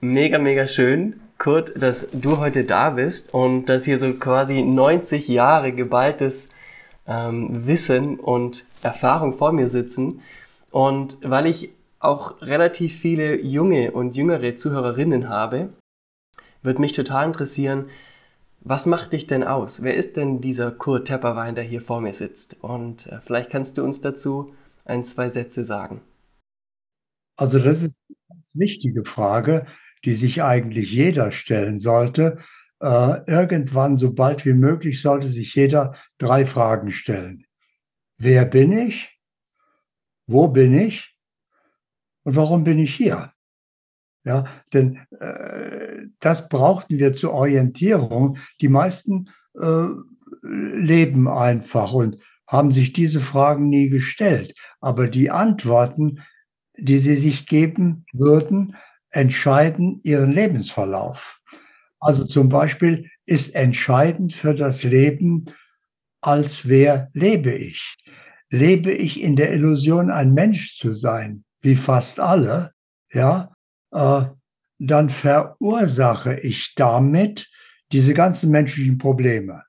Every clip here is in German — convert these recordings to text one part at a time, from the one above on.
mega, mega schön, Kurt, dass du heute da bist und dass hier so quasi 90 Jahre geballtes ähm, Wissen und Erfahrung vor mir sitzen. Und weil ich auch relativ viele junge und jüngere Zuhörerinnen habe, würde mich total interessieren, was macht dich denn aus? Wer ist denn dieser Kurt Tepperwein, der hier vor mir sitzt? Und äh, vielleicht kannst du uns dazu ein, zwei Sätze sagen. Also das ist eine wichtige Frage, die sich eigentlich jeder stellen sollte. Äh, irgendwann, so bald wie möglich, sollte sich jeder drei Fragen stellen. Wer bin ich? Wo bin ich? Und warum bin ich hier? Ja, denn äh, das brauchten wir zur Orientierung. Die meisten äh, leben einfach und haben sich diese Fragen nie gestellt. Aber die Antworten, die sie sich geben würden, entscheiden ihren Lebensverlauf. Also zum Beispiel ist entscheidend für das Leben, als wer lebe ich? Lebe ich in der Illusion, ein Mensch zu sein, wie fast alle, ja, äh, dann verursache ich damit diese ganzen menschlichen Probleme.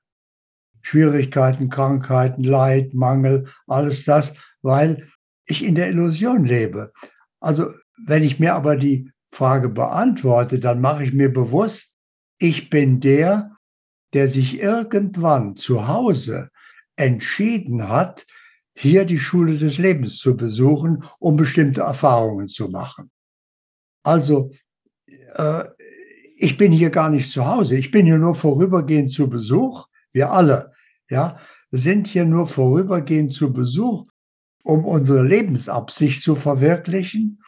Schwierigkeiten, Krankheiten, Leid, Mangel, alles das, weil ich in der Illusion lebe. Also wenn ich mir aber die Frage beantworte, dann mache ich mir bewusst, ich bin der, der sich irgendwann zu Hause entschieden hat, hier die Schule des Lebens zu besuchen, um bestimmte Erfahrungen zu machen. Also, äh, ich bin hier gar nicht zu Hause. Ich bin hier nur vorübergehend zu Besuch. Wir alle, ja, sind hier nur vorübergehend zu Besuch, um unsere Lebensabsicht zu verwirklichen,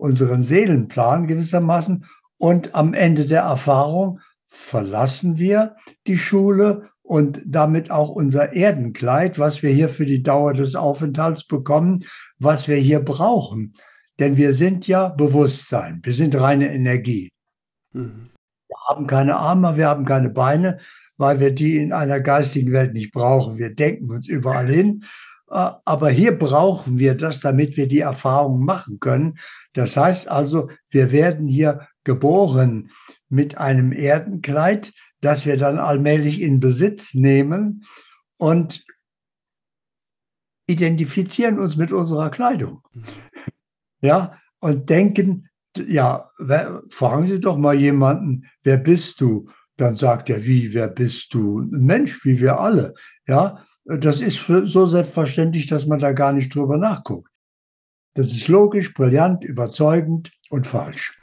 unseren Seelenplan gewissermaßen. Und am Ende der Erfahrung verlassen wir die Schule und damit auch unser Erdenkleid, was wir hier für die Dauer des Aufenthalts bekommen, was wir hier brauchen. Denn wir sind ja Bewusstsein, wir sind reine Energie. Mhm. Wir haben keine Arme, wir haben keine Beine, weil wir die in einer geistigen Welt nicht brauchen. Wir denken uns überall hin. Äh, aber hier brauchen wir das, damit wir die Erfahrung machen können. Das heißt also, wir werden hier geboren mit einem Erdenkleid, das wir dann allmählich in Besitz nehmen und identifizieren uns mit unserer Kleidung. Mhm ja, und denken, ja, fragen Sie doch mal jemanden, wer bist du? Dann sagt er, wie, wer bist du? Ein Mensch, wie wir alle. Ja, das ist so selbstverständlich, dass man da gar nicht drüber nachguckt. Das ist logisch, brillant, überzeugend und falsch.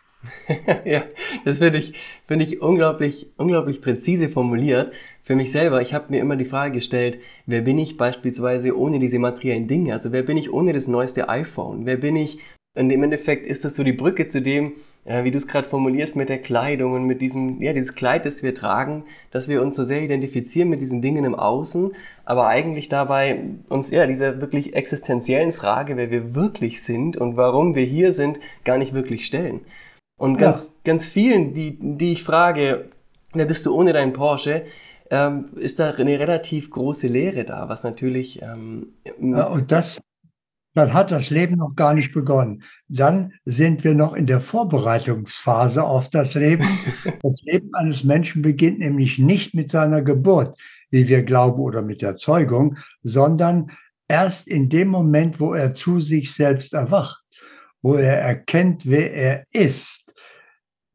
ja, das finde ich, finde ich unglaublich, unglaublich präzise formuliert. Für mich selber, ich habe mir immer die Frage gestellt, wer bin ich beispielsweise ohne diese materiellen Dinge? Also wer bin ich ohne das neueste iPhone? Wer bin ich und im Endeffekt ist das so die Brücke zu dem, äh, wie du es gerade formulierst, mit der Kleidung und mit diesem, ja, dieses Kleid, das wir tragen, dass wir uns so sehr identifizieren mit diesen Dingen im Außen, aber eigentlich dabei uns, ja, dieser wirklich existenziellen Frage, wer wir wirklich sind und warum wir hier sind, gar nicht wirklich stellen. Und ganz, ja. ganz vielen, die, die ich frage, wer bist du ohne deinen Porsche, ähm, ist da eine relativ große Lehre da, was natürlich. Ähm, ja, und das, dann hat das Leben noch gar nicht begonnen. Dann sind wir noch in der Vorbereitungsphase auf das Leben. Das Leben eines Menschen beginnt nämlich nicht mit seiner Geburt, wie wir glauben, oder mit der Zeugung, sondern erst in dem Moment, wo er zu sich selbst erwacht, wo er erkennt, wer er ist.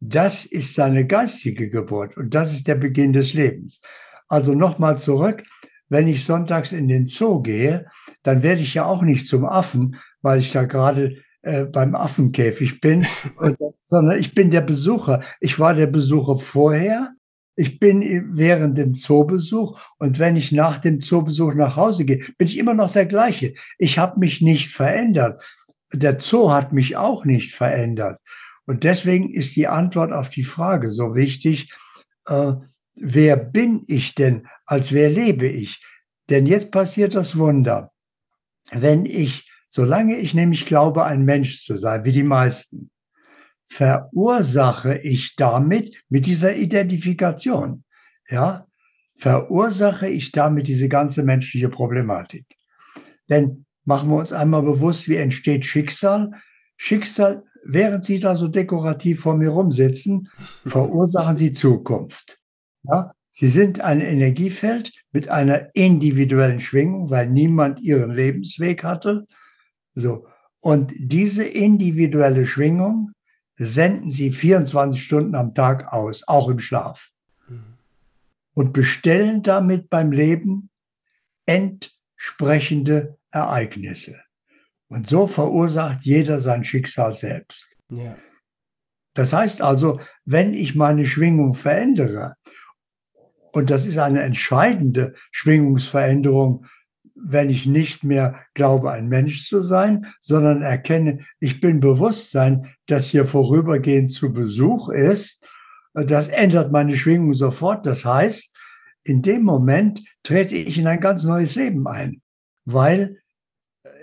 Das ist seine geistige Geburt und das ist der Beginn des Lebens. Also nochmal zurück, wenn ich sonntags in den Zoo gehe, dann werde ich ja auch nicht zum Affen, weil ich da gerade äh, beim Affenkäfig bin, und, sondern ich bin der Besucher. Ich war der Besucher vorher, ich bin während dem Zoobesuch und wenn ich nach dem Zoobesuch nach Hause gehe, bin ich immer noch der gleiche. Ich habe mich nicht verändert. Der Zoo hat mich auch nicht verändert. Und deswegen ist die Antwort auf die Frage so wichtig, äh, wer bin ich denn, als wer lebe ich? Denn jetzt passiert das Wunder. Wenn ich, solange ich nämlich glaube, ein Mensch zu sein, wie die meisten, verursache ich damit, mit dieser Identifikation, ja, verursache ich damit diese ganze menschliche Problematik. Denn machen wir uns einmal bewusst, wie entsteht Schicksal? Schicksal während Sie da so dekorativ vor mir rumsitzen, verursachen Sie Zukunft. Ja? Sie sind ein Energiefeld mit einer individuellen Schwingung, weil niemand ihren Lebensweg hatte. So. Und diese individuelle Schwingung senden Sie 24 Stunden am Tag aus, auch im Schlaf. Mhm. Und bestellen damit beim Leben entsprechende Ereignisse. Und so verursacht jeder sein Schicksal selbst. Ja. Das heißt also, wenn ich meine Schwingung verändere, und das ist eine entscheidende Schwingungsveränderung, wenn ich nicht mehr glaube, ein Mensch zu sein, sondern erkenne, ich bin Bewusstsein, das hier vorübergehend zu Besuch ist, das ändert meine Schwingung sofort. Das heißt, in dem Moment trete ich in ein ganz neues Leben ein, weil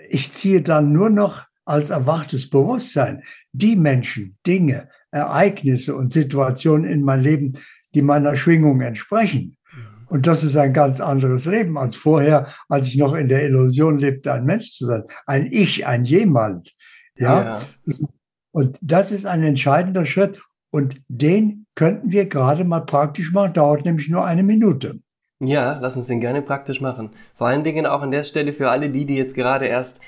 ich ziehe dann nur noch als erwachtes Bewusstsein die Menschen, Dinge, Ereignisse und Situationen in mein Leben, die meiner Schwingung entsprechen. Und das ist ein ganz anderes Leben als vorher, als ich noch in der Illusion lebte, ein Mensch zu sein. Ein Ich, ein jemand. Ja. ja. Und das ist ein entscheidender Schritt. Und den könnten wir gerade mal praktisch machen. Dauert nämlich nur eine Minute. Ja, lass uns den gerne praktisch machen. Vor allen Dingen auch an der Stelle für alle die, die jetzt gerade erst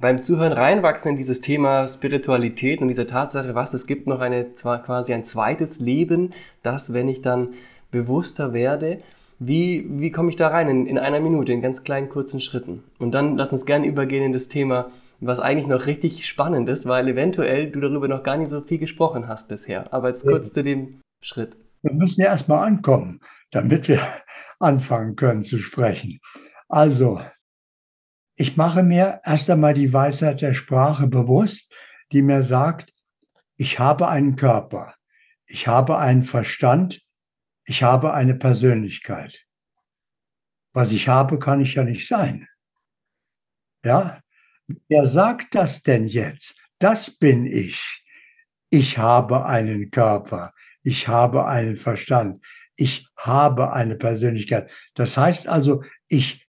beim Zuhören reinwachsen in dieses Thema Spiritualität und dieser Tatsache, was es gibt noch eine zwar quasi ein zweites Leben, das, wenn ich dann bewusster werde, wie, wie komme ich da rein in, in einer Minute, in ganz kleinen kurzen Schritten? Und dann lass uns gerne übergehen in das Thema, was eigentlich noch richtig spannend ist, weil eventuell du darüber noch gar nicht so viel gesprochen hast bisher. Aber jetzt kurz ja. zu dem Schritt. Wir müssen ja erstmal ankommen, damit wir anfangen können zu sprechen. Also, ich mache mir erst einmal die Weisheit der Sprache bewusst, die mir sagt, ich habe einen Körper, ich habe einen Verstand, ich habe eine Persönlichkeit. Was ich habe, kann ich ja nicht sein. Ja? Wer sagt das denn jetzt? Das bin ich. Ich habe einen Körper, ich habe einen Verstand, ich habe eine Persönlichkeit. Das heißt also, ich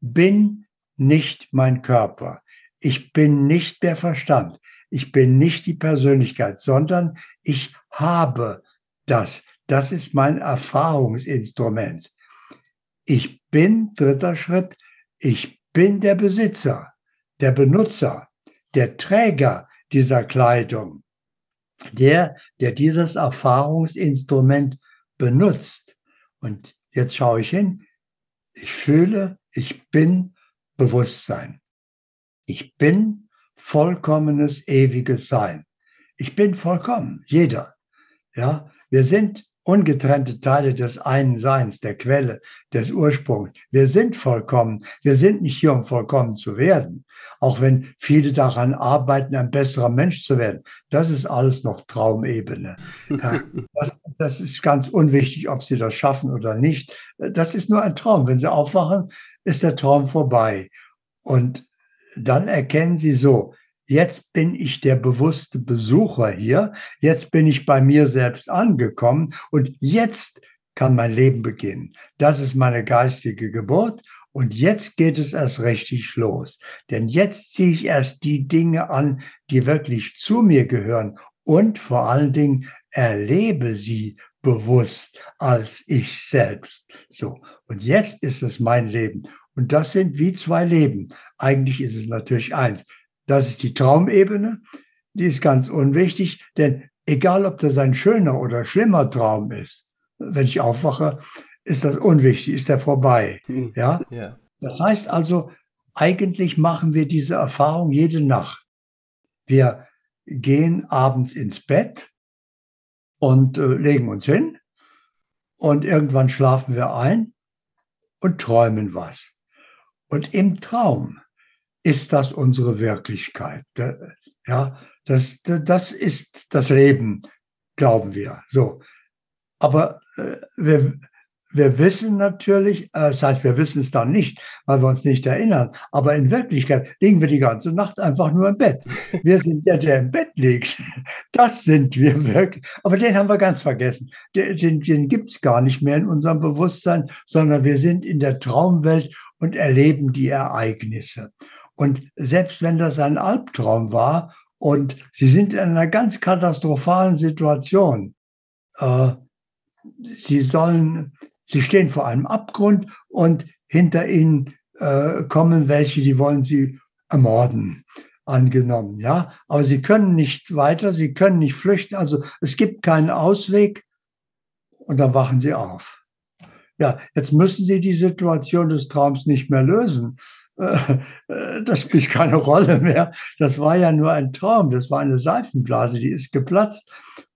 bin nicht mein Körper. Ich bin nicht der Verstand. Ich bin nicht die Persönlichkeit, sondern ich habe das. Das ist mein Erfahrungsinstrument. Ich bin, dritter Schritt, ich bin der Besitzer, der Benutzer, der Träger dieser Kleidung, der, der dieses Erfahrungsinstrument benutzt. Und jetzt schaue ich hin, ich fühle, ich bin Bewusstsein. Ich bin vollkommenes, ewiges Sein. Ich bin vollkommen, jeder. Ja, wir sind ungetrennte Teile des einen Seins, der Quelle, des Ursprungs. Wir sind vollkommen. Wir sind nicht hier, um vollkommen zu werden. Auch wenn viele daran arbeiten, ein besserer Mensch zu werden. Das ist alles noch Traumebene. Das, das ist ganz unwichtig, ob sie das schaffen oder nicht. Das ist nur ein Traum. Wenn sie aufwachen, ist der Traum vorbei. Und dann erkennen sie so, Jetzt bin ich der bewusste Besucher hier. Jetzt bin ich bei mir selbst angekommen und jetzt kann mein Leben beginnen. Das ist meine geistige Geburt und jetzt geht es erst richtig los. Denn jetzt ziehe ich erst die Dinge an, die wirklich zu mir gehören und vor allen Dingen erlebe sie bewusst als ich selbst. So. Und jetzt ist es mein Leben. Und das sind wie zwei Leben. Eigentlich ist es natürlich eins. Das ist die Traumebene. Die ist ganz unwichtig, denn egal ob das ein schöner oder schlimmer Traum ist, wenn ich aufwache, ist das unwichtig, ist er vorbei. Hm. Ja? ja. Das heißt also, eigentlich machen wir diese Erfahrung jede Nacht. Wir gehen abends ins Bett und äh, legen uns hin und irgendwann schlafen wir ein und träumen was. Und im Traum ist das unsere Wirklichkeit. Ja, das, das ist das Leben, glauben wir. So. Aber äh, wir, wir wissen natürlich, äh, das heißt, wir wissen es dann nicht, weil wir uns nicht erinnern. Aber in Wirklichkeit liegen wir die ganze Nacht einfach nur im Bett. Wir sind der, der im Bett liegt. Das sind wir wirklich. Aber den haben wir ganz vergessen. Den, den, den gibt's gar nicht mehr in unserem Bewusstsein, sondern wir sind in der Traumwelt und erleben die Ereignisse. Und selbst wenn das ein Albtraum war und sie sind in einer ganz katastrophalen Situation. Äh, sie sollen, sie stehen vor einem Abgrund und hinter ihnen äh, kommen welche, die wollen sie ermorden, angenommen, ja. Aber sie können nicht weiter, sie können nicht flüchten, also es gibt keinen Ausweg und dann wachen sie auf. Ja, jetzt müssen sie die Situation des Traums nicht mehr lösen. Äh, äh, das spielt keine Rolle mehr. Das war ja nur ein Traum, das war eine Seifenblase, die ist geplatzt.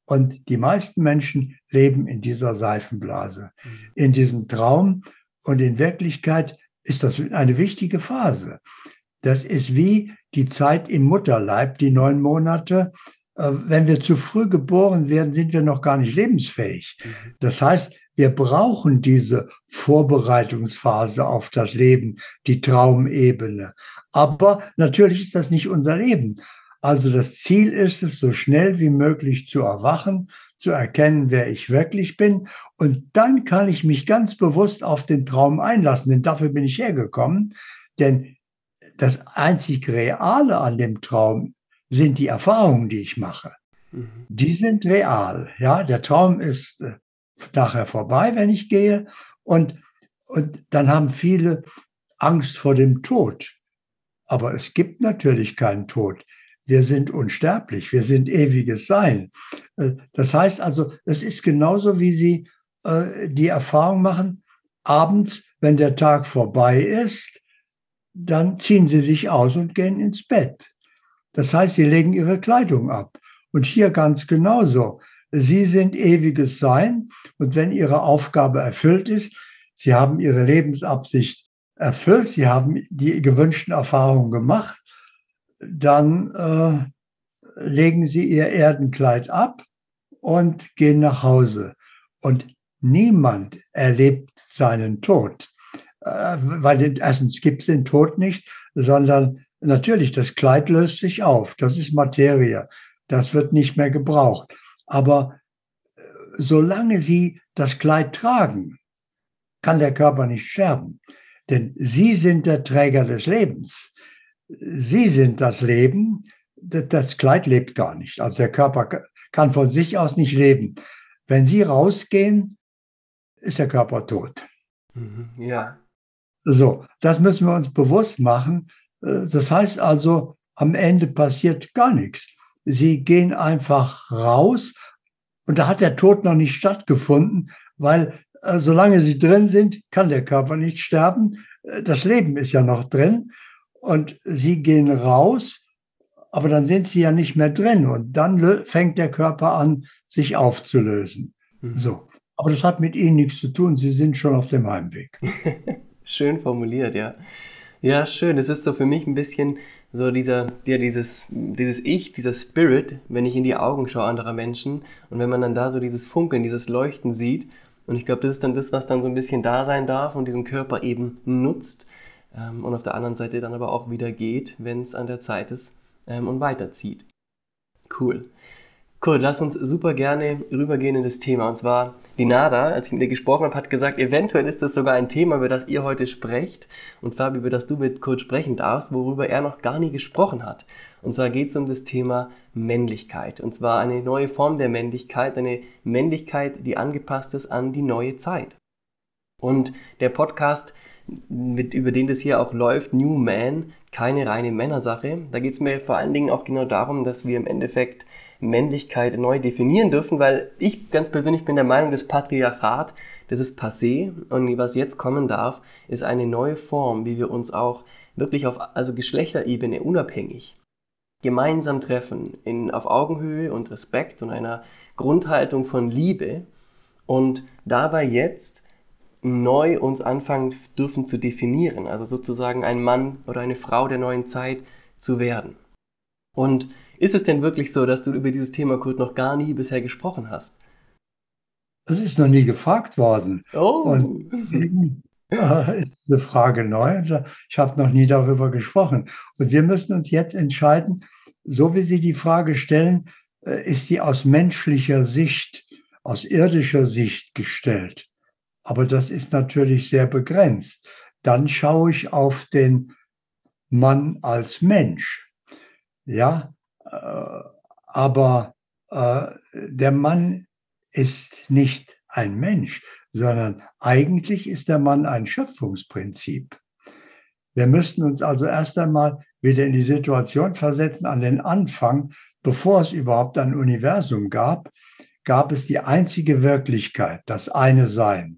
Und die meisten Menschen leben in dieser Seifenblase, mhm. in diesem Traum. Und in Wirklichkeit ist das eine wichtige Phase. Das ist wie die Zeit im Mutterleib, die neun Monate. Äh, wenn wir zu früh geboren werden, sind wir noch gar nicht lebensfähig. Mhm. Das heißt, wir brauchen diese Vorbereitungsphase auf das Leben, die Traumebene. Aber natürlich ist das nicht unser Leben. Also das Ziel ist es, so schnell wie möglich zu erwachen, zu erkennen, wer ich wirklich bin. Und dann kann ich mich ganz bewusst auf den Traum einlassen, denn dafür bin ich hergekommen. Denn das einzig Reale an dem Traum sind die Erfahrungen, die ich mache. Mhm. Die sind real. Ja, der Traum ist äh, nachher vorbei, wenn ich gehe. Und, und dann haben viele Angst vor dem Tod. Aber es gibt natürlich keinen Tod. Wir sind unsterblich, wir sind ewiges Sein. Äh, das heißt also, es ist genauso, wie Sie äh, die Erfahrung machen, abends, wenn der Tag vorbei ist, dann ziehen Sie sich aus und gehen ins Bett. Das heißt, Sie legen Ihre Kleidung ab. Und hier ganz genauso. Sie sind ewiges Sein und wenn Ihre Aufgabe erfüllt ist, Sie haben Ihre Lebensabsicht erfüllt, Sie haben die gewünschten Erfahrungen gemacht, dann äh, legen Sie Ihr Erdenkleid ab und gehen nach Hause. Und niemand erlebt seinen Tod, äh, weil erstens gibt es den Tod nicht, sondern natürlich das Kleid löst sich auf, das ist Materie, das wird nicht mehr gebraucht. Aber äh, solange sie das Kleid tragen, kann der Körper nicht sterben. Denn sie sind der Träger des Lebens. Sie sind das Leben. Das Kleid lebt gar nicht. Also der Körper kann von sich aus nicht leben. Wenn sie rausgehen, ist der Körper tot. Mhm, ja. So, das müssen wir uns bewusst machen. Äh, das heißt also, am Ende passiert gar nichts. Sie gehen einfach raus und da hat der Tod noch nicht stattgefunden, weil äh, solange sie drin sind, kann der Körper nicht sterben. Äh, das Leben ist ja noch drin und sie gehen raus, aber dann sind sie ja nicht mehr drin und dann fängt der Körper an, sich aufzulösen. Mhm. So. Aber das hat mit ihnen nichts zu tun. Sie sind schon auf dem Heimweg. schön formuliert, ja. Ja, schön. Es ist so für mich ein bisschen so dieser, ja, dieses, dieses Ich, dieser Spirit, wenn ich in die Augen schaue anderer Menschen und wenn man dann da so dieses Funkeln, dieses Leuchten sieht. Und ich glaube, das ist dann das, was dann so ein bisschen da sein darf und diesen Körper eben nutzt ähm, und auf der anderen Seite dann aber auch wieder geht, wenn es an der Zeit ist ähm, und weiterzieht. Cool. Cool, lass uns super gerne rübergehen in das Thema. Und zwar, die Nada, als ich mit ihr gesprochen habe, hat gesagt, eventuell ist das sogar ein Thema, über das ihr heute sprecht. Und Fabi, über das du mit Kurt sprechen darfst, worüber er noch gar nie gesprochen hat. Und zwar geht es um das Thema Männlichkeit. Und zwar eine neue Form der Männlichkeit, eine Männlichkeit, die angepasst ist an die neue Zeit. Und der Podcast, mit, über den das hier auch läuft, New Man, keine reine Männersache. Da geht es mir vor allen Dingen auch genau darum, dass wir im Endeffekt Männlichkeit neu definieren dürfen, weil ich ganz persönlich bin der Meinung, das Patriarchat, das ist passé und was jetzt kommen darf, ist eine neue Form, wie wir uns auch wirklich auf also Geschlechterebene unabhängig gemeinsam treffen, in, auf Augenhöhe und Respekt und einer Grundhaltung von Liebe und dabei jetzt neu uns anfangen dürfen zu definieren, also sozusagen ein Mann oder eine Frau der neuen Zeit zu werden. Und ist es denn wirklich so, dass du über dieses Thema, Kurt, noch gar nie bisher gesprochen hast? Das ist noch nie gefragt worden. Oh. Und äh, ist eine Frage neu. Ich habe noch nie darüber gesprochen. Und wir müssen uns jetzt entscheiden, so wie Sie die Frage stellen, äh, ist sie aus menschlicher Sicht, aus irdischer Sicht gestellt. Aber das ist natürlich sehr begrenzt. Dann schaue ich auf den Mann als Mensch. Ja, Äh, aber äh, der Mann ist nicht ein Mensch, sondern eigentlich ist der Mann ein Schöpfungsprinzip. Wir müssten uns also erst einmal wieder in die Situation versetzen, an den Anfang, bevor es überhaupt ein Universum gab, gab es die einzige Wirklichkeit, das eine Sein,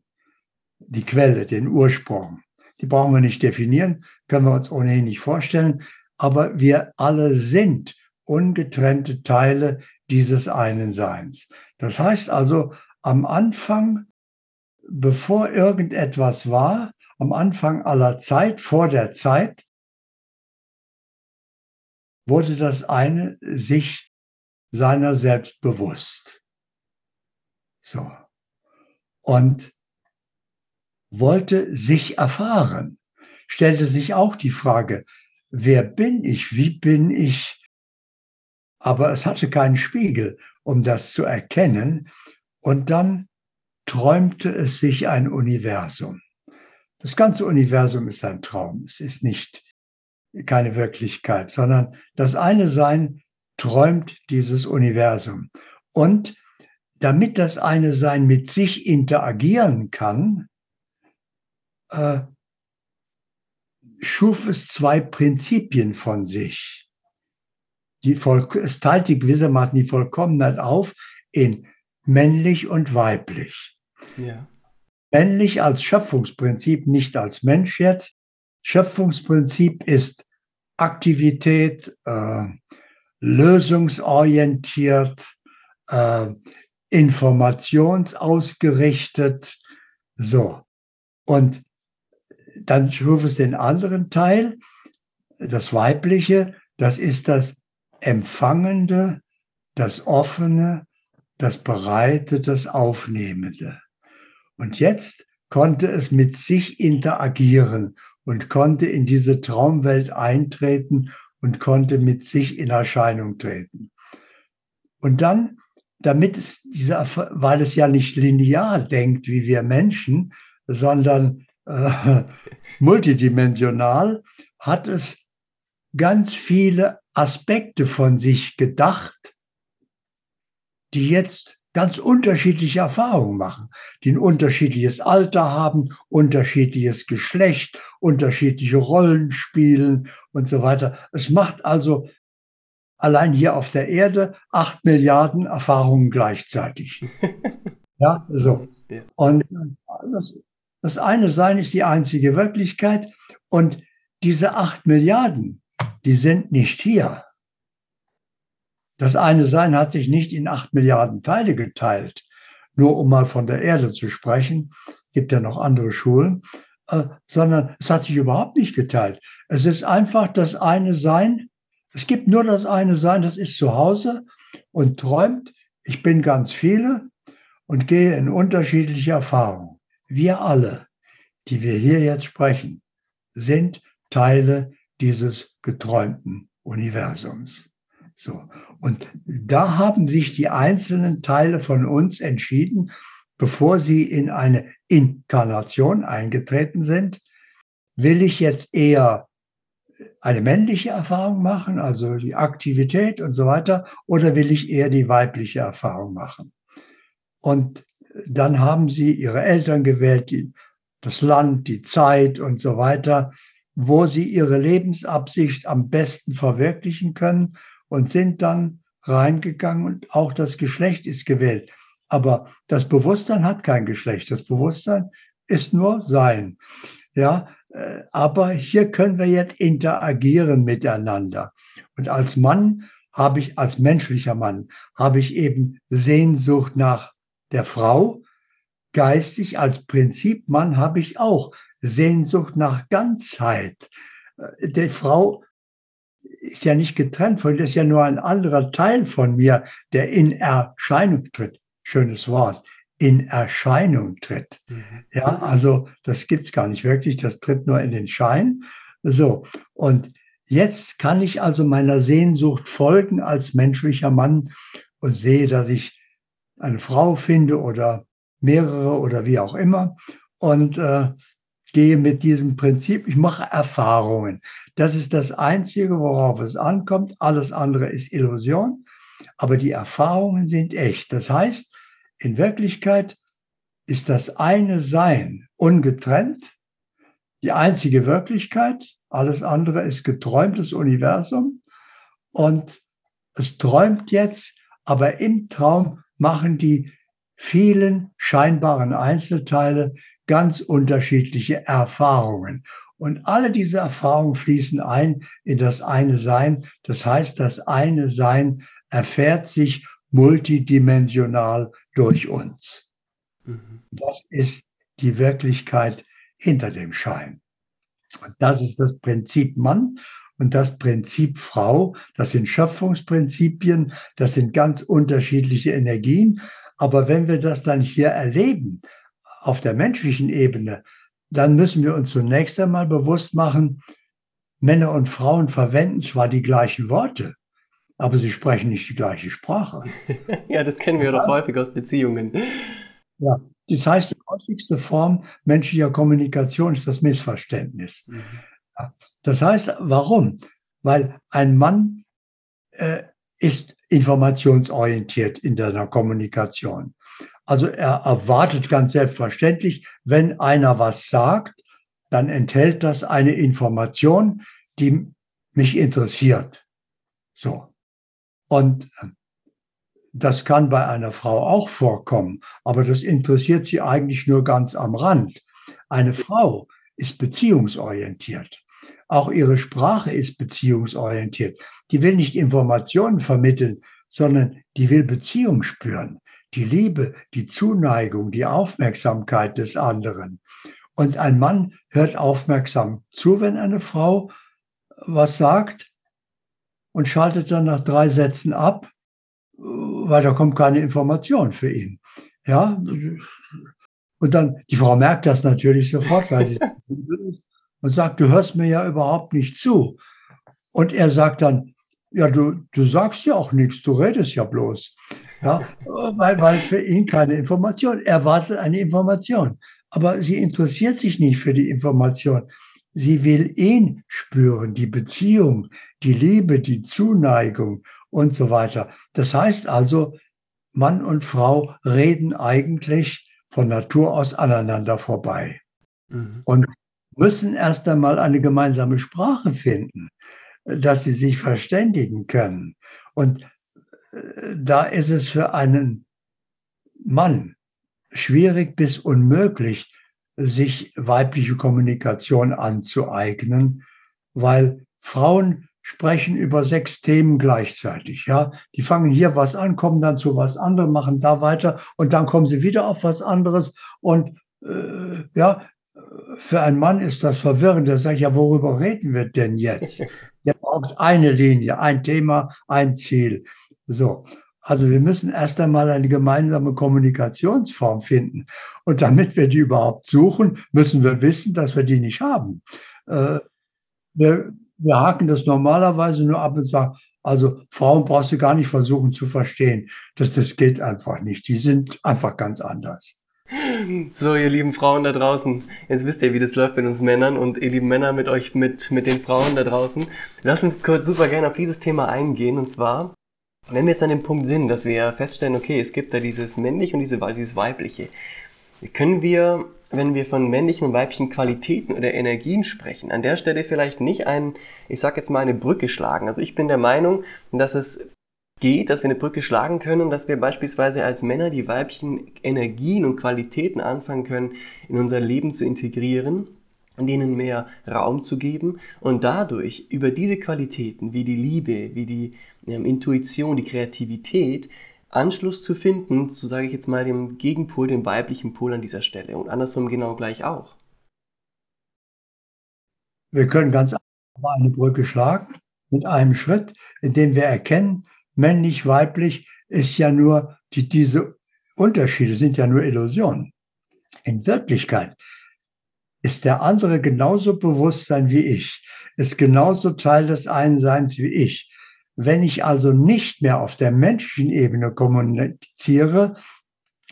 die Quelle, den Ursprung. Die brauchen wir nicht definieren, können wir uns ohnehin nicht vorstellen, aber wir alle sind ungetrennte Teile dieses einen Seins. Das heißt also, am Anfang, bevor irgendetwas war, am Anfang aller Zeit, vor der Zeit, wurde das eine sich seiner selbst bewusst. So. Und wollte sich erfahren, stellte sich auch die Frage, wer bin ich, wie bin ich? Aber es hatte keinen Spiegel, um das zu erkennen. Und dann träumte es sich ein Universum. Das ganze Universum ist ein Traum. Es ist nicht keine Wirklichkeit, sondern das eine Sein träumt dieses Universum. Und damit das eine Sein mit sich interagieren kann, äh, schuf es zwei Prinzipien von sich. Die Voll es teilte gewissermaßen die Vollkommenheit auf in männlich und weiblich. Ja. Männlich als Schöpfungsprinzip, nicht als Mensch jetzt. Schöpfungsprinzip ist Aktivität, äh, lösungsorientiert, äh, informationsausgerichtet. So. Und dann schuf es den anderen Teil, das Weibliche, das ist das Empfangende, das Offene, das Bereite, das Aufnehmende. Und jetzt konnte es mit sich interagieren und konnte in diese Traumwelt eintreten und konnte mit sich in Erscheinung treten. Und dann, damit es dieser, weil es ja nicht linear denkt wie wir Menschen, sondern äh, multidimensional, hat es ganz viele Aspekte von sich gedacht, die jetzt ganz unterschiedliche Erfahrungen machen, die ein unterschiedliches Alter haben, unterschiedliches Geschlecht, unterschiedliche Rollen spielen und so weiter. Es macht also allein hier auf der Erde acht Milliarden Erfahrungen gleichzeitig. ja, so. Und das, das eine Sein ist die einzige Wirklichkeit und diese acht Milliarden, die sind nicht hier. Das eine Sein hat sich nicht in acht Milliarden Teile geteilt, nur um mal von der Erde zu sprechen, gibt ja noch andere Schulen, äh, sondern es hat sich überhaupt nicht geteilt. Es ist einfach das eine Sein. Es gibt nur das eine Sein, das ist zu Hause und träumt, ich bin ganz viele und gehe in unterschiedliche Erfahrungen. Wir alle, die wir hier jetzt sprechen, sind Teile dieses geträumten Universums. So. Und da haben sich die einzelnen Teile von uns entschieden, bevor sie in eine Inkarnation eingetreten sind, will ich jetzt eher eine männliche Erfahrung machen, also die Aktivität und so weiter, oder will ich eher die weibliche Erfahrung machen? Und dann haben sie ihre Eltern gewählt, die, das Land, die Zeit und so weiter, wo sie ihre Lebensabsicht am besten verwirklichen können und sind dann reingegangen und auch das Geschlecht ist gewählt. Aber das Bewusstsein hat kein Geschlecht. Das Bewusstsein ist nur Sein. Ja, äh, aber hier können wir jetzt interagieren miteinander. Und als Mann habe ich, als menschlicher Mann, habe ich eben Sehnsucht nach der Frau. Geistig als Prinzip Mann habe ich auch Sehnsucht nach Ganzheit. Äh, die Frau ist ja nicht getrennt von, das ist ja nur ein anderer Teil von mir, der in Erscheinung tritt. Schönes Wort. In Erscheinung tritt. Mhm. Ja, also das gibt's gar nicht wirklich. Das tritt nur in den Schein. So. Und jetzt kann ich also meiner Sehnsucht folgen als menschlicher Mann und sehe, dass ich eine Frau finde oder mehrere oder wie auch immer und äh, gehe mit diesem Prinzip, ich mache Erfahrungen. Das ist das Einzige, worauf es ankommt. Alles andere ist Illusion, aber die Erfahrungen sind echt. Das heißt, in Wirklichkeit ist das eine Sein ungetrennt, die einzige Wirklichkeit. Alles andere ist geträumtes Universum. Und es träumt jetzt, aber im Traum machen die vielen scheinbaren Einzelteile ganz unterschiedliche Erfahrungen. Und alle diese Erfahrungen fließen ein in das eine Sein. Das heißt, das eine Sein erfährt sich multidimensional durch uns. Mhm. Das ist die Wirklichkeit hinter dem Schein. Und das ist das Prinzip Mann und das Prinzip Frau. Das sind Schöpfungsprinzipien, das sind ganz unterschiedliche Energien. Aber wenn wir das dann hier erleben, auf der menschlichen Ebene, dann müssen wir uns zunächst einmal bewusst machen, Männer und Frauen verwenden zwar die gleichen Worte, aber sie sprechen nicht die gleiche Sprache. ja, das kennen wir ja. doch häufig aus Beziehungen. Ja, das heißt, die häufigste Form menschlicher Kommunikation ist das Missverständnis. Mhm. Das heißt, warum? Weil ein Mann äh, ist informationsorientiert in der Kommunikation. Also er erwartet ganz selbstverständlich, wenn einer was sagt, dann enthält das eine Information, die mich interessiert. So. Und äh, das kann bei einer Frau auch vorkommen, aber das interessiert sie eigentlich nur ganz am Rand. Eine Frau ist beziehungsorientiert. Auch ihre Sprache ist beziehungsorientiert. Die will nicht Informationen vermitteln, sondern die will Beziehung spüren. Die Liebe, die Zuneigung, die Aufmerksamkeit des anderen. Und ein Mann hört aufmerksam zu, wenn eine Frau was sagt und schaltet dann nach drei Sätzen ab weil da kommt keine Information für ihn. Ja, und dann, die Frau merkt das natürlich sofort, weil sie ist und sagt, du hörst mir ja überhaupt nicht zu. Und er sagt dann, ja, du, du sagst ja auch nichts, du redest ja bloß. Ja, weil, weil für ihn keine Information. Er wartet eine Information. Aber sie interessiert sich nicht für die Information. Sie will ihn spüren, die Beziehung, die Liebe, die Zuneigung und so weiter. Das heißt also, Mann und Frau reden eigentlich von Natur aus aneinander vorbei mhm. und müssen erst einmal eine gemeinsame Sprache finden, dass sie sich verständigen können. Und äh, da ist es für einen Mann schwierig bis unmöglich, sich weibliche Kommunikation anzueignen, weil Frauen sprechen über sechs Themen gleichzeitig. Ja, die fangen hier was an, kommen dann zu was anderem, machen da weiter und dann kommen sie wieder auf was anderes. Und äh, ja, für einen Mann ist das verwirrend. Der sagt ja, worüber reden wir denn jetzt? Der braucht eine Linie, ein Thema, ein Ziel. So. Also wir müssen erst einmal eine gemeinsame Kommunikationsform finden. Und damit wir die überhaupt suchen, müssen wir wissen, dass wir die nicht haben. Äh, wir, wir haken das normalerweise nur ab und sagen, also Frauen brauchst du gar nicht versuchen zu verstehen. Das, das geht einfach nicht. Die sind einfach ganz anders. So, ihr lieben Frauen da draußen, jetzt wisst ihr, wie das läuft mit uns Männern und ihr lieben Männer mit euch, mit, mit den Frauen da draußen. Lasst uns kurz super gerne auf dieses Thema eingehen und zwar, wenn wir jetzt an dem Punkt sind, dass wir feststellen, okay, es gibt da dieses männliche und diese, dieses weibliche, können wir wenn wir von männlichen und weiblichen Qualitäten oder Energien sprechen, an der Stelle vielleicht nicht ein, ich sag jetzt mal, eine Brücke schlagen. Also ich bin der Meinung, dass es geht, dass wir eine Brücke schlagen können und dass wir beispielsweise als Männer die weiblichen Energien und Qualitäten anfangen können, in unser Leben zu integrieren, denen mehr Raum zu geben und dadurch über diese Qualitäten wie die Liebe, wie die ähm, Intuition, die Kreativität Anschluss zu finden, zu sage ich jetzt mal dem Gegenpol, dem weiblichen Pol an dieser Stelle und andersrum genau gleich auch. Wir können ganz einfach eine Brücke schlagen mit einem Schritt, in dem wir erkennen, männlich, weiblich ist ja nur, die, diese Unterschiede sind ja nur Illusionen. In Wirklichkeit ist der andere genauso Bewusstsein wie ich, ist genauso Teil des einen Seins wie ich. Wenn ich also nicht mehr auf der menschlichen Ebene kommuniziere,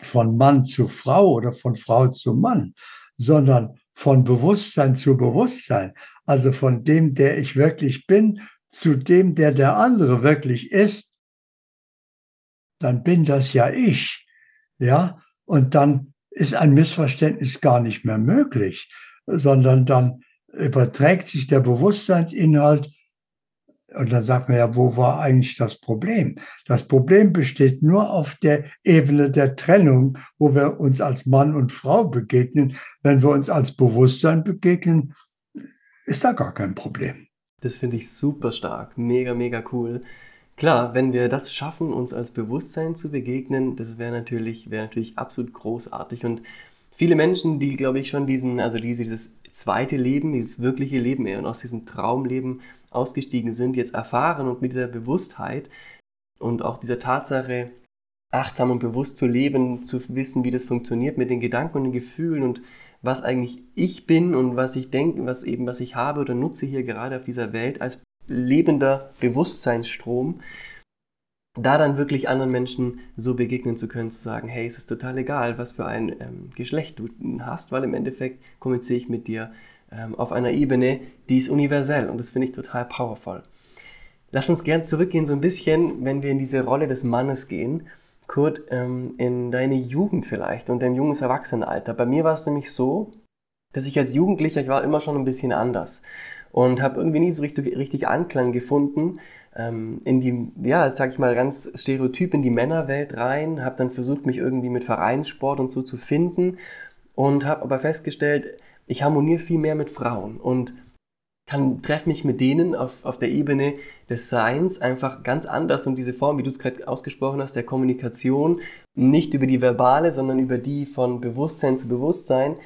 von Mann zu Frau oder von Frau zu Mann, sondern von Bewusstsein zu Bewusstsein, also von dem, der ich wirklich bin, zu dem, der der andere wirklich ist, dann bin das ja ich. Ja, und dann ist ein Missverständnis gar nicht mehr möglich, sondern dann überträgt sich der Bewusstseinsinhalt und dann sagt man ja, wo war eigentlich das Problem? Das Problem besteht nur auf der Ebene der Trennung, wo wir uns als Mann und Frau begegnen. Wenn wir uns als Bewusstsein begegnen, ist da gar kein Problem. Das finde ich super stark, mega, mega cool. Klar, wenn wir das schaffen, uns als Bewusstsein zu begegnen, das wäre natürlich, wäre natürlich absolut großartig. Und viele Menschen, die, glaube ich, schon diesen, also dieses zweite Leben, dieses wirkliche Leben und aus diesem Traumleben ausgestiegen sind, jetzt erfahren und mit dieser Bewusstheit und auch dieser Tatsache, achtsam und bewusst zu leben, zu wissen, wie das funktioniert mit den Gedanken und den Gefühlen und was eigentlich ich bin und was ich denke, was eben, was ich habe oder nutze hier gerade auf dieser Welt als lebender Bewusstseinsstrom, da dann wirklich anderen Menschen so begegnen zu können, zu sagen, hey, es ist total egal, was für ein ähm, Geschlecht du hast, weil im Endeffekt kommuniziere ich mit dir ähm, auf einer Ebene, die ist universell und das finde ich total powerful. Lass uns gern zurückgehen so ein bisschen, wenn wir in diese Rolle des Mannes gehen. Kurt, ähm, in deine Jugend vielleicht und dein junges Erwachsenenalter. Bei mir war es nämlich so, dass ich als Jugendlicher, ich war immer schon ein bisschen anders und habe irgendwie nie so richtig, richtig Anklang gefunden ähm, in die, ja, sag ich mal, ganz stereotyp in die Männerwelt rein, habe dann versucht, mich irgendwie mit Vereinssport und so zu finden und habe aber festgestellt, ich harmoniere viel mehr mit Frauen und kann treffe mich mit denen auf, auf der Ebene des Seins einfach ganz anders und diese Form, wie du es gerade ausgesprochen hast, der Kommunikation, nicht über die verbale, sondern über die von Bewusstsein zu Bewusstsein,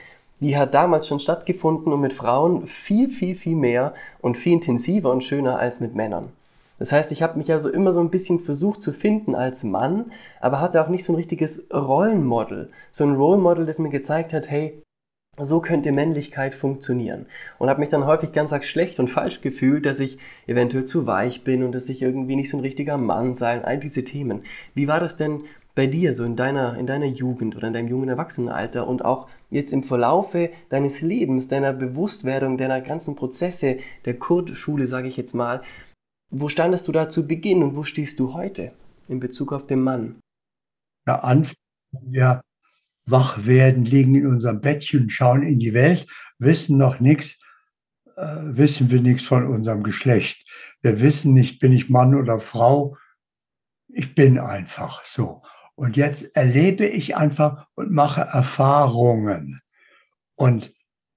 die hat damals schon stattgefunden und mit Frauen viel, viel, viel mehr und viel intensiver und schöner als mit Männern. Das heißt, ich habe mich also immer so ein bisschen versucht zu finden als Mann, aber hatte auch nicht so ein richtiges Rollenmodel. So ein Role Model, das mir gezeigt hat, hey, so könnte Männlichkeit funktionieren. Und habe mich dann häufig ganz arg schlecht und falsch gefühlt, dass ich eventuell zu weich bin und dass ich irgendwie nicht so ein richtiger Mann sei. All diese Themen. Wie war das denn bei dir, so in deiner, in deiner Jugend oder in deinem jungen Erwachsenenalter und auch jetzt im Verlaufe deines Lebens, deiner Bewusstwerdung, deiner ganzen Prozesse, der Kurt-Schule, sage ich jetzt mal, wo standest du da zu Beginn und wo stehst du heute in Bezug auf den Mann? Ja, Anfang, ja, wach werden, liegen in unserem Bettchen, schauen in die Welt, wissen noch nichts, äh, wissen wir nichts von unserem Geschlecht. Wir wissen nicht, bin ich Mann oder Frau. Ich bin einfach so. Und jetzt erlebe ich einfach und mache Erfahrungen. Und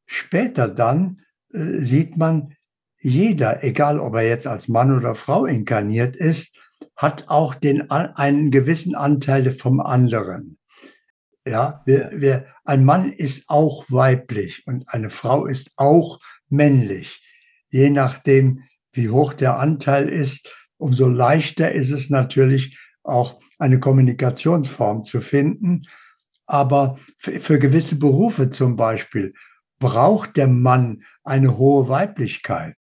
später dann äh, sieht man, jeder, egal ob er jetzt als Mann oder Frau inkarniert ist, hat auch den, einen gewissen Anteil vom anderen. Ja, wir, wir, ein Mann ist auch weiblich und eine Frau ist auch männlich. Je nachdem, wie hoch der Anteil ist, umso leichter ist es natürlich auch eine Kommunikationsform zu finden. Aber für, gewisse Berufe zum Beispiel braucht der Mann eine hohe Weiblichkeit.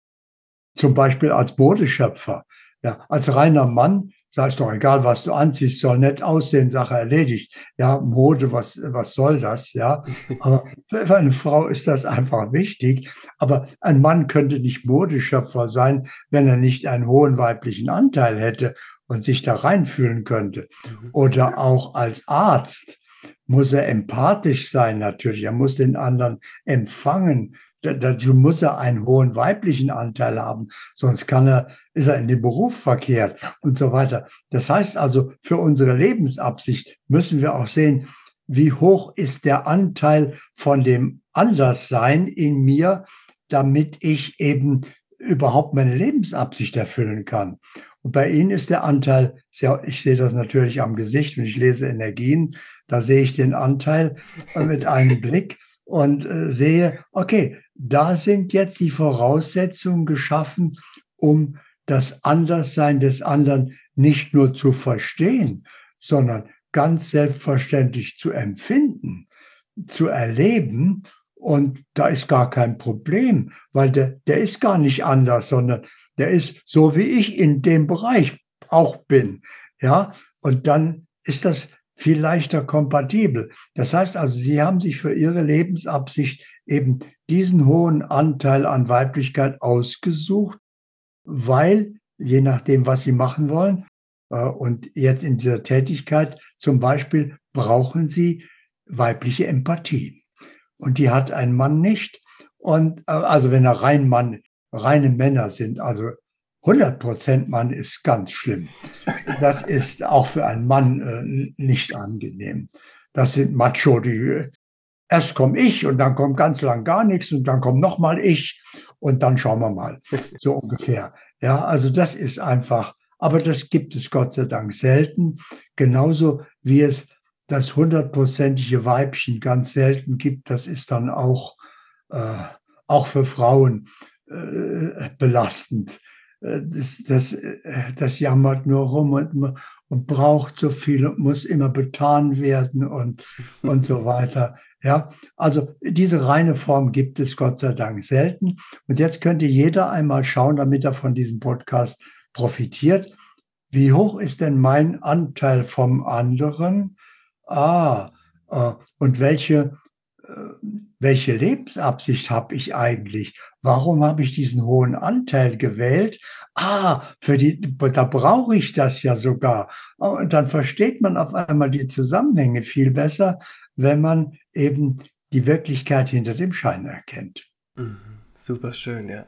Zum Beispiel als Modeschöpfer. Ja, als reiner Mann Sag doch egal, was du anziehst, soll nett aussehen, Sache erledigt. Ja, Mode, was, was soll das? Ja, aber für eine Frau ist das einfach wichtig. Aber ein Mann könnte nicht Modeschöpfer sein, wenn er nicht einen hohen weiblichen Anteil hätte und sich da reinfühlen könnte. Mhm. Oder auch als Arzt muss er empathisch sein, natürlich. Er muss den anderen empfangen. Dazu muss er einen hohen weiblichen Anteil haben, sonst kann er, ist er in dem Beruf verkehrt und so weiter. Das heißt also, für unsere Lebensabsicht müssen wir auch sehen, wie hoch ist der Anteil von dem Anderssein in mir, damit ich eben überhaupt meine Lebensabsicht erfüllen kann. Und bei Ihnen ist der Anteil, ich sehe das natürlich am Gesicht, wenn ich lese Energien, da sehe ich den Anteil mit einem Blick und äh, sehe, okay, da sind jetzt die Voraussetzungen geschaffen, um das Anderssein des anderen nicht nur zu verstehen, sondern ganz selbstverständlich zu empfinden, zu erleben. Und da ist gar kein Problem, weil der, der ist gar nicht anders, sondern der ist so, wie ich in dem Bereich auch bin. Ja, und dann ist das viel leichter kompatibel. Das heißt also, Sie haben sich für Ihre Lebensabsicht eben diesen hohen Anteil an Weiblichkeit ausgesucht, weil je nachdem, was sie machen wollen, äh, und jetzt in dieser Tätigkeit zum Beispiel brauchen sie weibliche Empathie. Und die hat ein Mann nicht. Und äh, also wenn er rein Mann, reine Männer sind, also 100 Prozent Mann ist ganz schlimm. Das ist auch für einen Mann äh, nicht angenehm. Das sind Macho, die erst komme ich und dann kommt ganz lang gar nichts und dann kommt noch mal ich und dann schauen wir mal, so ungefähr. Ja, also das ist einfach, aber das gibt es Gott sei Dank selten, genauso wie es das hundertprozentige Weibchen ganz selten gibt. Das ist dann auch äh, auch für Frauen äh, belastend. Äh, das, das, äh, das jammert nur rum und, und braucht so viel und muss immer betan werden und, und so weiter. Ja, also diese reine Form gibt es Gott sei Dank selten. Und jetzt könnte jeder einmal schauen, damit er von diesem Podcast profitiert. Wie hoch ist denn mein Anteil vom anderen? Ah, äh, und welche, äh, welche Lebensabsicht habe ich eigentlich? Warum habe ich diesen hohen Anteil gewählt? Ah, für die, da brauche ich das ja sogar. Und dann versteht man auf einmal die Zusammenhänge viel besser, wenn man eben die Wirklichkeit hinter dem Schein erkennt. Mhm, super schön, ja.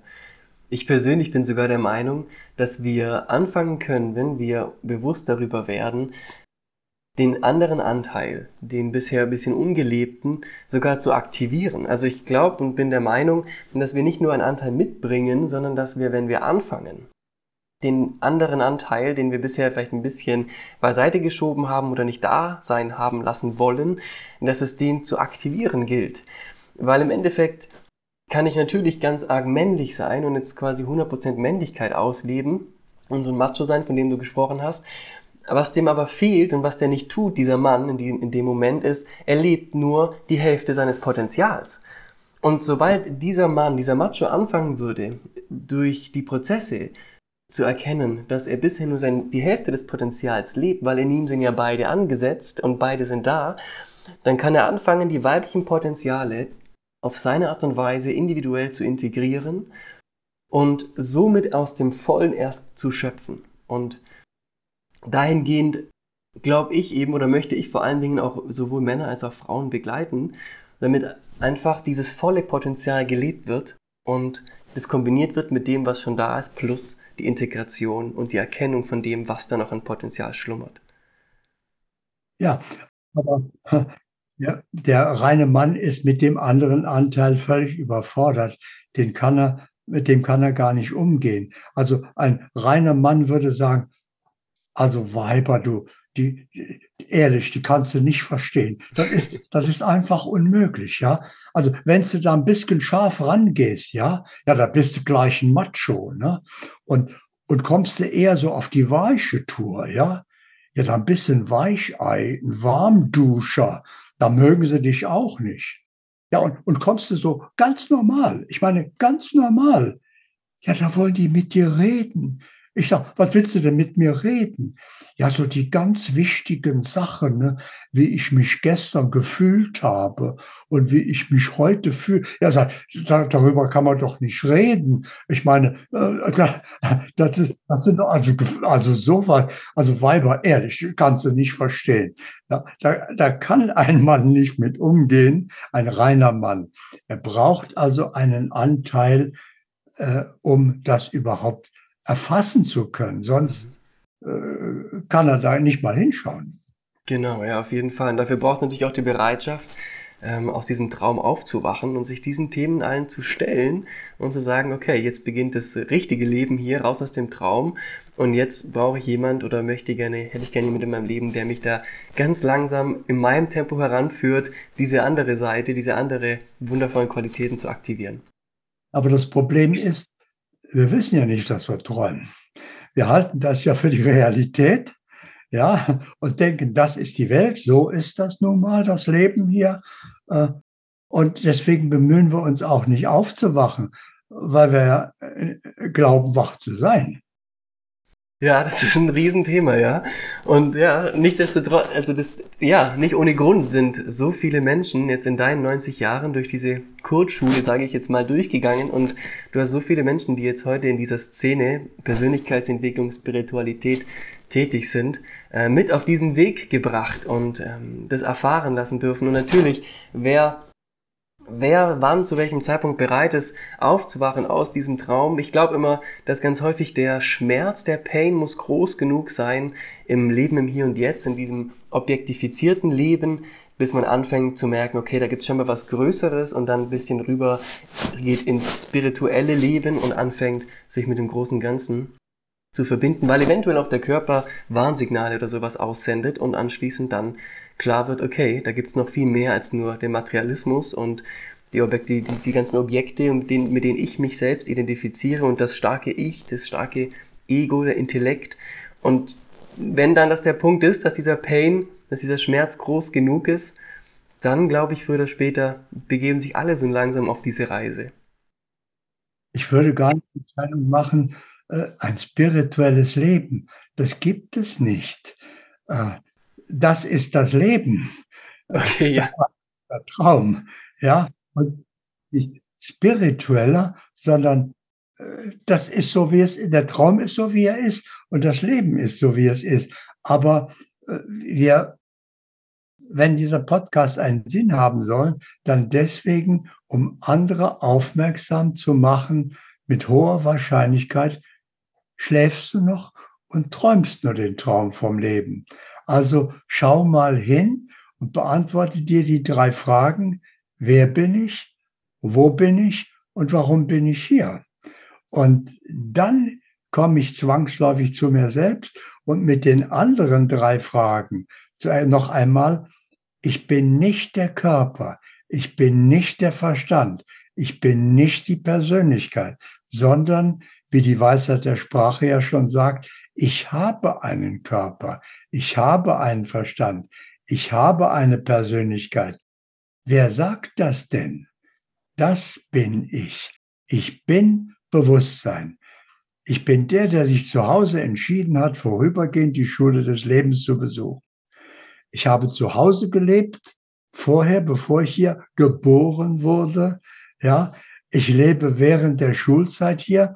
Ich persönlich bin sogar der Meinung, dass wir anfangen können, wenn wir bewusst darüber werden, den anderen Anteil, den bisher ein bisschen ungelebten, sogar zu aktivieren. Also ich glaube und bin der Meinung, dass wir nicht nur einen Anteil mitbringen, sondern dass wir, wenn wir anfangen, den anderen Anteil, den wir bisher vielleicht ein bisschen beiseite geschoben haben oder nicht da sein haben lassen wollen, dass es den zu aktivieren gilt. Weil im Endeffekt kann ich natürlich ganz arg männlich sein und jetzt quasi 100% Männlichkeit ausleben und so ein Macho sein, von dem du gesprochen hast. Was dem aber fehlt und was der nicht tut, dieser Mann in, die, in dem Moment ist, er lebt nur die Hälfte seines Potenzials. Und sobald dieser Mann, dieser Macho anfangen würde, durch die Prozesse zu erkennen, dass er bisher nur sein, die Hälfte des Potenzials lebt, weil in ihm sind ja beide angesetzt und beide sind da, dann kann er anfangen, die weiblichen Potenziale auf seine Art und Weise individuell zu integrieren und somit aus dem Vollen erst zu schöpfen. Und dahingehend glaube ich eben oder möchte ich vor allen Dingen auch sowohl Männer als auch Frauen begleiten, damit einfach dieses volle Potenzial gelebt wird und das kombiniert wird mit dem, was schon da ist, plus die Integration und die Erkennung von dem, was da noch an Potenzial schlummert. Ja, aber ja, der reine Mann ist mit dem anderen Anteil völlig überfordert. Den kann er, mit dem kann er gar nicht umgehen. Also ein reiner Mann würde sagen, also Weiber, du, die, ehrlich, die kannst du nicht verstehen. Das ist, das ist einfach unmöglich, ja. Also, wenn du da ein bisschen scharf rangehst, ja, ja, da bist du gleich ein Macho, ne? Und, und kommst du eher so auf die weiche Tour, ja. Ja, dann bist du ein Weichei, ein Warmduscher. Da mögen sie dich auch nicht. Ja, und, und kommst du so ganz normal. Ich meine, ganz normal. Ja, da wollen die mit dir reden. Ich sag, was willst du denn mit mir reden? Ja, so die ganz wichtigen Sachen, ne? wie ich mich gestern gefühlt habe und wie ich mich heute fühle. Ja, sag, da, darüber kann man doch nicht reden. Ich meine, äh, das, ist, das sind also, also sowas, also Weiber, ehrlich, kannst du nicht verstehen. Da, da, da kann ein Mann nicht mit umgehen, ein reiner Mann. Er braucht also einen Anteil, äh, um das überhaupt erfassen zu können. Sonst äh, kann er da nicht mal hinschauen. Genau, ja, auf jeden Fall. Und dafür braucht natürlich auch die Bereitschaft, ähm, aus diesem Traum aufzuwachen und sich diesen Themen allen zu stellen und zu sagen, okay, jetzt beginnt das richtige Leben hier, raus aus dem Traum und jetzt brauche ich jemand oder möchte gerne, hätte ich gerne jemand in meinem Leben, der mich da ganz langsam in meinem Tempo heranführt, diese andere Seite, diese andere wundervollen Qualitäten zu aktivieren. Aber das Problem ist, wir wissen ja nicht, dass wir träumen. Wir halten das ja für die Realität, ja, und denken, das ist die Welt, so ist das nun mal, das Leben hier. Äh, und deswegen bemühen wir uns auch nicht aufzuwachen, weil wir äh, glauben, wach zu sein. Ja, das ist ein Riesenthema, ja. Und ja, nichtsdestotrotz, also das, ja, nicht ohne Grund sind so viele Menschen jetzt in deinen 90 Jahren durch diese Kurzschule, sage ich jetzt mal, durchgegangen und du hast so viele Menschen, die jetzt heute in dieser Szene Persönlichkeitsentwicklung, Spiritualität tätig sind, äh, mit auf diesen Weg gebracht und ähm, das erfahren lassen dürfen. Und natürlich, wer wer wann zu welchem Zeitpunkt bereit ist, aufzuwachen aus diesem Traum. Ich glaube immer, dass ganz häufig der Schmerz, der Pain muss groß genug sein im Leben im Hier und Jetzt, in diesem objektifizierten Leben, bis man anfängt zu merken, okay, da gibt es schon mal was Größeres und dann ein bisschen rüber geht ins spirituelle Leben und anfängt, sich mit dem großen Ganzen zu verbinden, weil eventuell auch der Körper Warnsignale oder sowas aussendet und anschließend dann klar wird, okay, da gibt es noch viel mehr als nur den Materialismus und die, Objekte, die, die ganzen Objekte, mit denen, mit denen ich mich selbst identifiziere und das starke Ich, das starke Ego, der Intellekt. Und wenn dann das der Punkt ist, dass dieser Pain, dass dieser Schmerz groß genug ist, dann glaube ich, früher oder später begeben sich alle so langsam auf diese Reise. Ich würde gar nicht die Teilung machen, äh, ein spirituelles Leben. Das gibt es nicht. Das ist das Leben. Okay, ja. Das war der Traum. Ja, und nicht spiritueller, sondern äh, das ist so, wie es. Der Traum ist so, wie er ist und das Leben ist so, wie es ist. Aber äh, wir, wenn dieser Podcast einen Sinn haben soll, dann deswegen, um andere aufmerksam zu machen, mit hoher Wahrscheinlichkeit schläfst du noch und träumst nur den Traum vom Leben. Also schau mal hin und beantworte dir die drei Fragen. Wer bin ich? Wo bin ich? Und warum bin ich hier? Und dann komme ich zwangsläufig zu mir selbst und mit den anderen drei Fragen noch einmal, ich bin nicht der Körper, ich bin nicht der Verstand, ich bin nicht die Persönlichkeit, sondern, wie die Weisheit der Sprache ja schon sagt, ich habe einen Körper, ich habe einen Verstand, ich habe eine Persönlichkeit. Wer sagt das denn? Das bin ich. Ich bin Bewusstsein. Ich bin der, der sich zu Hause entschieden hat, vorübergehend die Schule des Lebens zu besuchen. Ich habe zu Hause gelebt, vorher, bevor ich hier geboren wurde. Ja, ich lebe während der Schulzeit hier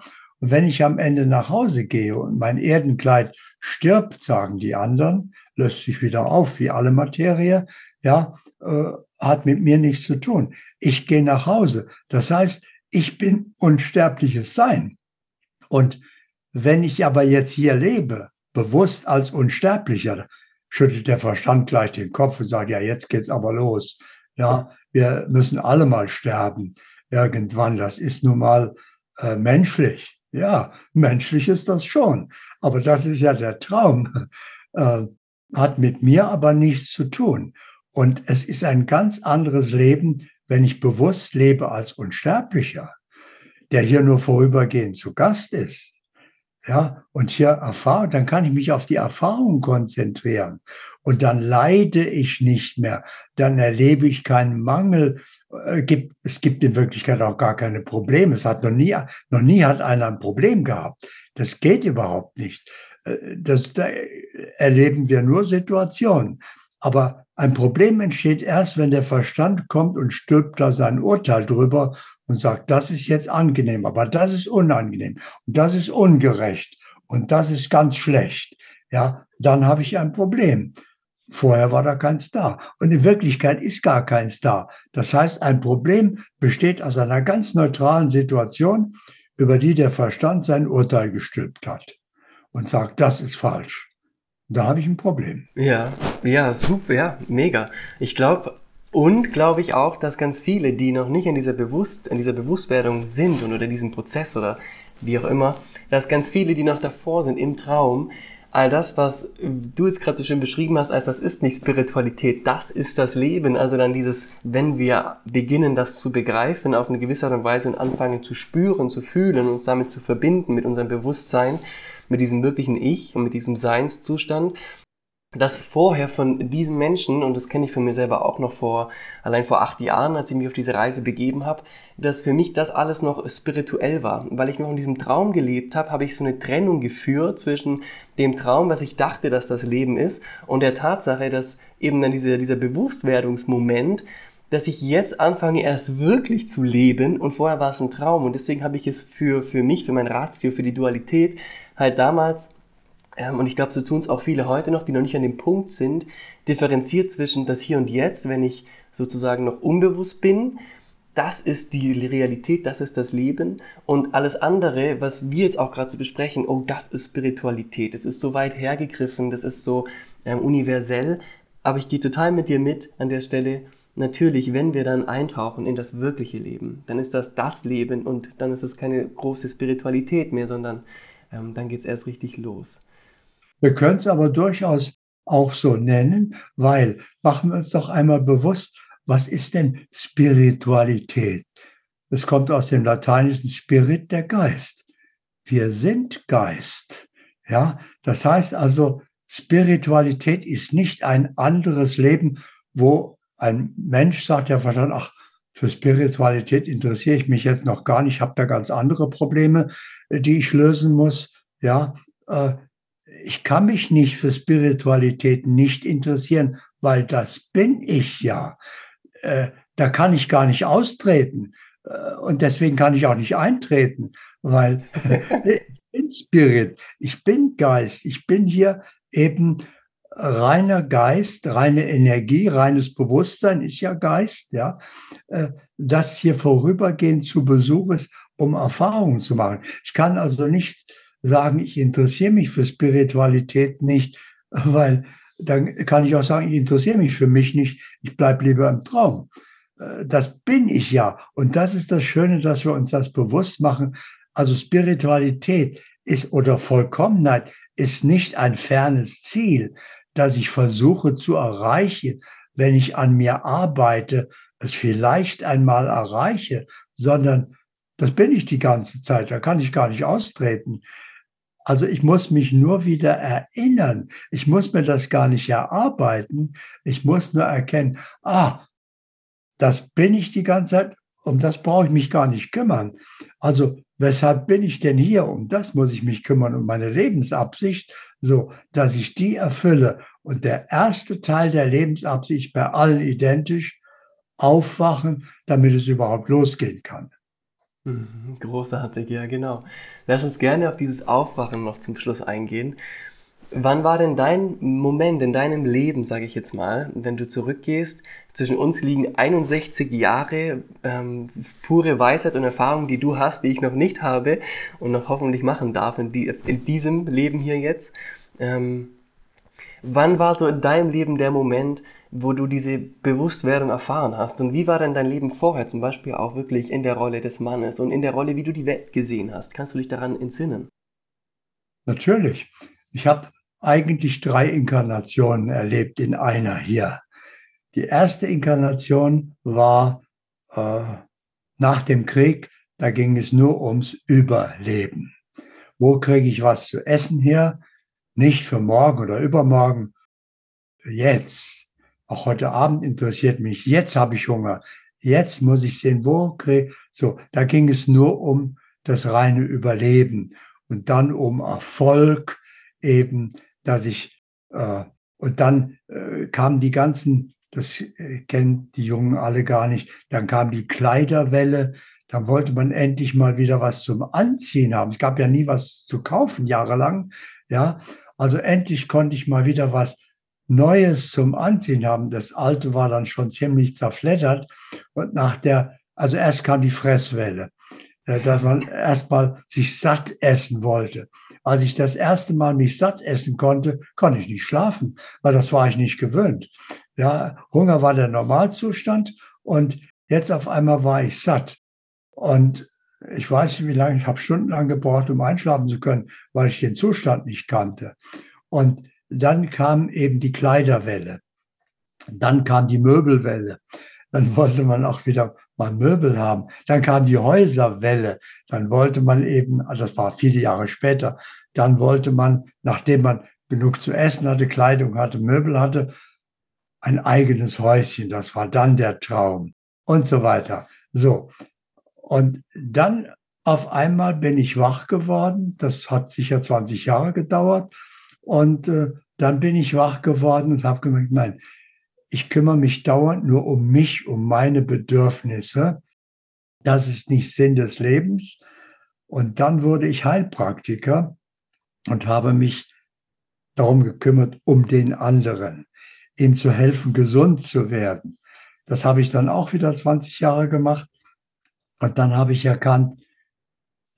wenn ich am Ende nach Hause gehe und mein Erdenkleid stirbt, sagen die anderen, löst sich wieder auf wie alle Materie, ja, äh, hat mit mir nichts zu tun. Ich gehe nach Hause. Das heißt, ich bin unsterbliches Sein. Und wenn ich aber jetzt hier lebe, bewusst als Unsterblicher, schüttelt der Verstand gleich den Kopf und sagt, ja, jetzt geht's aber los. Ja, wir müssen alle mal sterben. Irgendwann, das ist nun mal äh, menschlich. Ja, menschlich ist das schon. Aber das ist ja der Traum. Äh, hat mit mir aber nichts zu tun. Und es ist ein ganz anderes Leben, wenn ich bewusst lebe als Unsterblicher, der hier nur vorübergehend zu Gast ist ja, und hier erfahre, dann kann ich mich auf die Erfahrung konzentrieren und dann leide ich nicht mehr, dann erlebe ich keinen Mangel, gibt, es gibt in Wirklichkeit auch gar keine Probleme. Es hat noch nie, noch nie hat einer ein Problem gehabt. Das geht überhaupt nicht. Äh, das, da erleben wir nur Situationen. Aber ein Problem entsteht erst, wenn der Verstand kommt und stülpt da sein Urteil drüber und sagt, das ist jetzt angenehm, aber das ist unangenehm und das ist ungerecht und das ist ganz schlecht. Ja, dann habe ich ein Problem. Vorher war da keins da. Und in Wirklichkeit ist gar keins da. Das heißt, ein Problem besteht aus einer ganz neutralen Situation, über die der Verstand sein Urteil gestülpt hat und sagt, das ist falsch. Da habe ich ein Problem. Ja, ja, super, ja, mega. Ich glaube, und glaube ich auch, dass ganz viele, die noch nicht in dieser, Bewusst, in dieser Bewusstwerdung sind und oder diesem Prozess oder wie auch immer, dass ganz viele, die noch davor sind im Traum, all das, was du jetzt gerade so schön beschrieben hast, als das ist nicht Spiritualität, das ist das Leben. Also dann dieses, wenn wir beginnen, das zu begreifen auf eine gewisse Art und Weise und anfangen zu spüren, zu fühlen, uns damit zu verbinden mit unserem Bewusstsein, mit diesem wirklichen Ich und mit diesem Seinszustand, dass vorher von diesem Menschen, und das kenne ich von mir selber auch noch vor, allein vor acht Jahren, als ich mich auf diese Reise begeben habe, dass für mich das alles noch spirituell war. Weil ich noch in diesem Traum gelebt habe, habe ich so eine Trennung geführt zwischen dem Traum, was ich dachte, dass das Leben ist, und der Tatsache, dass eben dann dieser, dieser Bewusstwerdungsmoment, dass ich jetzt anfange, erst wirklich zu leben und vorher war es ein Traum. Und deswegen habe ich es für, für mich, für mein Ratio, für die Dualität halt damals ähm, und ich glaube, so tun es auch viele heute noch, die noch nicht an dem Punkt sind, differenziert zwischen das Hier und Jetzt, wenn ich sozusagen noch unbewusst bin, das ist die Realität, das ist das Leben und alles andere, was wir jetzt auch gerade zu so besprechen, oh, das ist Spiritualität, das ist so weit hergegriffen, das ist so ähm, universell, aber ich gehe total mit dir mit an der Stelle. Natürlich, wenn wir dann eintauchen in das wirkliche Leben, dann ist das das Leben und dann ist es keine große Spiritualität mehr, sondern ähm, dann geht es erst richtig los. Wir können es aber durchaus auch so nennen, weil machen wir uns doch einmal bewusst, was ist denn Spiritualität? Es kommt aus dem lateinischen Spirit, der Geist. Wir sind Geist. Ja, das heißt also, Spiritualität ist nicht ein anderes Leben, wo ein Mensch sagt, ja, verdammt, ach, für Spiritualität interessiere ich mich jetzt noch gar nicht, habe da ganz andere Probleme, die ich lösen muss. Ja, äh, ich kann mich nicht für Spiritualität nicht interessieren, weil das bin ich ja. Äh, da kann ich gar nicht austreten. Äh, und deswegen kann ich auch nicht eintreten, weil ich bin Spirit, ich bin Geist, ich bin hier eben reiner Geist, reine Energie, reines Bewusstsein ist ja Geist, ja, äh, das hier vorübergehend zu Besuch ist, um Erfahrungen zu machen. Ich kann also nicht sagen, ich interessiere mich für Spiritualität nicht, weil dann kann ich auch sagen, ich interessiere mich für mich nicht, ich bleibe lieber im Traum. Äh, das bin ich ja. Und das ist das Schöne, dass wir uns das bewusst machen. Also Spiritualität ist oder Vollkommenheit ist nicht ein fernes Ziel, das ich versuche zu erreichen, wenn ich an mir arbeite, es vielleicht einmal erreiche, sondern das bin ich die ganze Zeit, da kann ich gar nicht austreten. Also ich muss mich nur wieder erinnern. Ich muss mir das gar nicht erarbeiten. Ich muss nur erkennen, ah, das bin ich die ganze Zeit, um das brauche ich mich gar nicht kümmern. Also weshalb bin ich denn hier? Um das muss ich mich kümmern, um meine Lebensabsicht, so dass ich die erfülle. Und der erste Teil der Lebensabsicht bei allen identisch, aufwachen, damit es überhaupt losgehen kann. Großartig, ja, genau. Lass uns gerne auf dieses Aufwachen noch zum Schluss eingehen. Wann war denn dein Moment in deinem Leben, sage ich jetzt mal, wenn du zurückgehst? Zwischen uns liegen 61 Jahre ähm, pure Weisheit und Erfahrung, die du hast, die ich noch nicht habe und noch hoffentlich machen darf in, die, in diesem Leben hier jetzt. Ähm, wann war so in deinem Leben der Moment, wo du diese Bewusstwerdung erfahren hast. Und wie war denn dein Leben vorher zum Beispiel auch wirklich in der Rolle des Mannes und in der Rolle, wie du die Welt gesehen hast? Kannst du dich daran entsinnen? Natürlich. Ich habe eigentlich drei Inkarnationen erlebt in einer hier. Die erste Inkarnation war äh, nach dem Krieg, da ging es nur ums Überleben. Wo kriege ich was zu essen her? Nicht für morgen oder übermorgen, jetzt auch heute Abend interessiert mich. Jetzt habe ich Hunger. Jetzt muss ich sehen, wo kriege so. Da ging es nur um das reine Überleben und dann um Erfolg eben, dass ich äh, und dann äh, kamen die ganzen, das äh, kennen die Jungen alle gar nicht. Dann kam die Kleiderwelle. Dann wollte man endlich mal wieder was zum Anziehen haben. Es gab ja nie was zu kaufen jahrelang. Ja, also endlich konnte ich mal wieder was Neues zum Anziehen haben. Das Alte war dann schon ziemlich zerfleddert. Und nach der, also erst kam die Fresswelle, äh, dass man erstmal sich satt essen wollte. Als ich das erste Mal mich satt essen konnte, konnte ich nicht schlafen, weil das war ich nicht gewöhnt. Ja, Hunger war der Normalzustand und jetzt auf einmal war ich satt. Und ich weiß nicht, wie lange, ich habe stundenlang gebraucht, um einschlafen zu können, weil ich den Zustand nicht kannte. Und dann kam eben die Kleiderwelle. Dann kam die Möbelwelle. Dann wollte man auch wieder mal Möbel haben. Dann kam die Häuserwelle. Dann wollte man eben, also das war viele Jahre später, dann wollte man, nachdem man genug zu essen hatte, Kleidung hatte, Möbel hatte, ein eigenes Häuschen, das war dann der Traum und so weiter. So. Und dann auf einmal bin ich wach geworden. Das hat sicher 20 Jahre gedauert. Und äh, dann bin ich wach geworden und habe gemerkt, nein, ich kümmere mich dauernd nur um mich, um meine Bedürfnisse. Das ist nicht Sinn des Lebens. Und dann wurde ich Heilpraktiker und habe mich darum gekümmert, um den anderen, ihm zu helfen, gesund zu werden. Das habe ich dann auch wieder 20 Jahre gemacht. Und dann habe ich erkannt,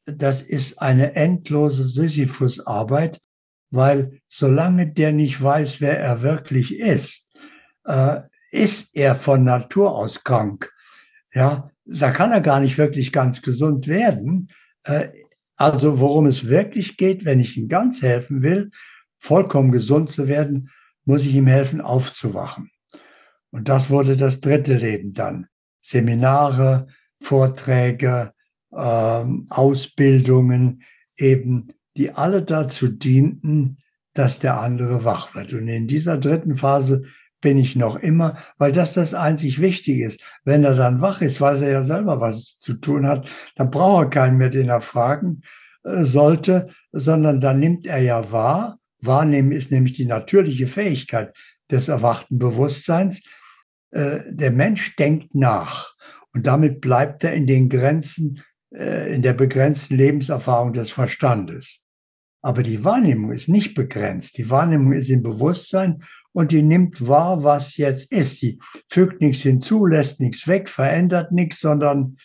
das ist eine endlose Sisyphus-Arbeit, weil solange der nicht weiß, wer er wirklich ist, äh, ist er von Natur aus krank. Ja, da kann er gar nicht wirklich ganz gesund werden. Äh, also worum es wirklich geht, wenn ich ihm ganz helfen will, vollkommen gesund zu werden, muss ich ihm helfen, aufzuwachen. Und das wurde das dritte Leben dann. Seminare, Vorträge, ähm, Ausbildungen, eben, die alle dazu dienten, dass der andere wach wird. Und in dieser dritten Phase bin ich noch immer, weil das das einzig Wichtige ist. Wenn er dann wach ist, weiß er ja selber, was es zu tun hat. Dann braucht er keinen mehr, den er fragen äh, sollte, sondern dann nimmt er ja wahr. Wahrnehmen ist nämlich die natürliche Fähigkeit des erwachten Bewusstseins. Äh, der Mensch denkt nach und damit bleibt er in den Grenzen, äh, in der begrenzten Lebenserfahrung des Verstandes. Aber die Wahrnehmung ist nicht begrenzt. Die Wahrnehmung ist im Bewusstsein und die nimmt wahr, was jetzt ist. Die fügt nichts hinzu, lässt nichts weg, verändert nichts, sondern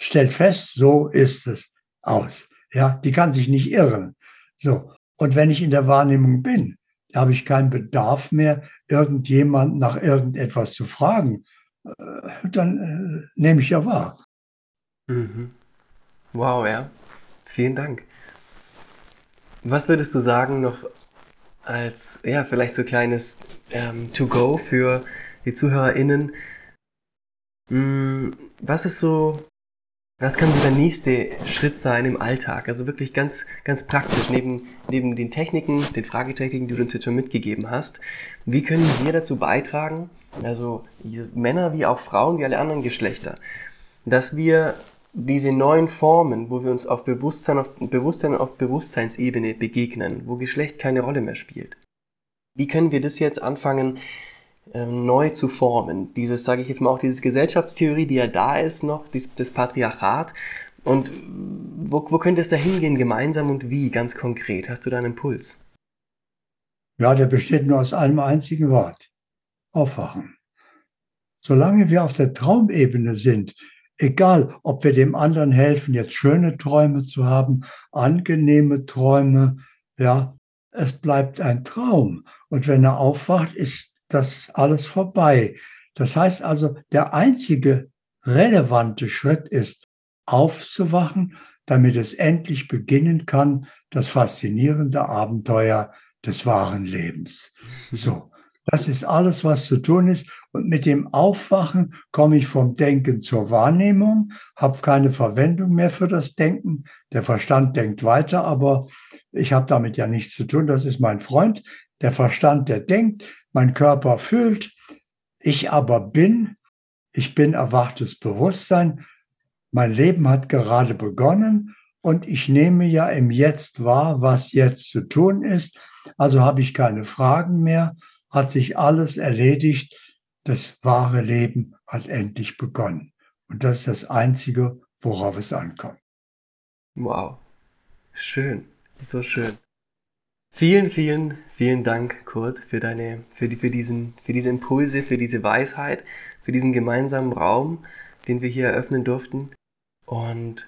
stellt fest, so ist es aus. Ja, die kann sich nicht irren. So. Und wenn ich in der Wahrnehmung bin, habe ich keinen Bedarf mehr, irgendjemand nach irgendetwas zu fragen. Äh, dann äh, nehme ich ja wahr. Mhm. Wow, ja. Vielen Dank. Was würdest du sagen noch als, ja, vielleicht so kleines ähm, To-Go für die ZuhörerInnen. Hm, was ist so, was kann so der nächste Schritt sein im Alltag? Also wirklich ganz, ganz praktisch, neben, neben den Techniken, den Fragetechniken, die du uns jetzt schon mitgegeben hast. Wie können wir dazu beitragen, also Männer wie auch Frauen, wie alle anderen Geschlechter, dass wir diese neuen Formen, wo wir uns auf Bewusstsein auf, Bewusstsein auf Bewusstseinsebene begegnen, wo Geschlecht keine Rolle mehr spielt. Wie können wir das jetzt anfangen, ähm, neu zu formen? Dieses, sage ich jetzt mal, auch diese Gesellschaftstheorie, die ja da ist noch, das Patriarchat. Und wo, wo könnte es da hingehen gemeinsam und wie, ganz konkret? Hast du da einen Impuls? Ja, der besteht nur aus einem einzigen Wort. Aufwachen. Solange wir auf der Traumebene sind, egal ob wir dem anderen helfen, jetzt schöne Träume zu haben, angenehme Träume, ja, es bleibt ein Traum. Und wenn er aufwacht, ist das alles vorbei. Das heißt also, der einzige relevante Schritt ist, aufzuwachen, damit es endlich beginnen kann, das faszinierende Abenteuer des wahren Lebens. So. Das ist alles, was zu tun ist. Und mit dem Aufwachen komme ich vom Denken zur Wahrnehmung, habe keine Verwendung mehr für das Denken. Der Verstand denkt weiter, aber ich habe damit ja nichts zu tun. Das ist mein Freund. Der Verstand, der denkt, mein Körper fühlt. Ich aber bin, ich bin erwachtes Bewusstsein. Mein Leben hat gerade begonnen und ich nehme ja im Jetzt wahr, was jetzt zu tun ist. Also habe ich keine Fragen mehr hat sich alles erledigt. Das wahre Leben hat endlich begonnen. Und das ist das Einzige, worauf es ankommt. Wow. Schön. So schön. Vielen, vielen, vielen Dank, Kurt, für deine, für die, für diesen, für diese Impulse, für diese Weisheit, für diesen gemeinsamen Raum, den wir hier eröffnen durften. Und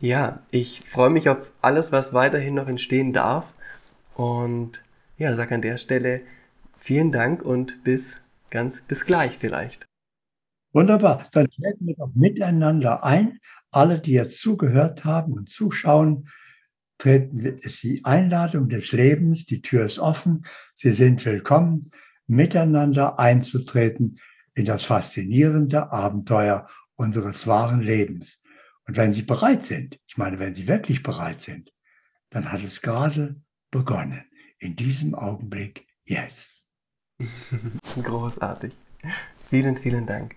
ja, ich freue mich auf alles, was weiterhin noch entstehen darf. Und ja, sag an der Stelle Vielen Dank und bis ganz, bis gleich vielleicht. Wunderbar. Dann treten wir doch miteinander ein. Alle, die jetzt zugehört haben und zuschauen, treten ist die Einladung des Lebens. Die Tür ist offen. Sie sind willkommen, miteinander einzutreten in das faszinierende Abenteuer unseres wahren Lebens. Und wenn Sie bereit sind, ich meine, wenn Sie wirklich bereit sind, dann hat es gerade begonnen. in diesem Augenblick jetzt. Großartig. Vielen, vielen Dank.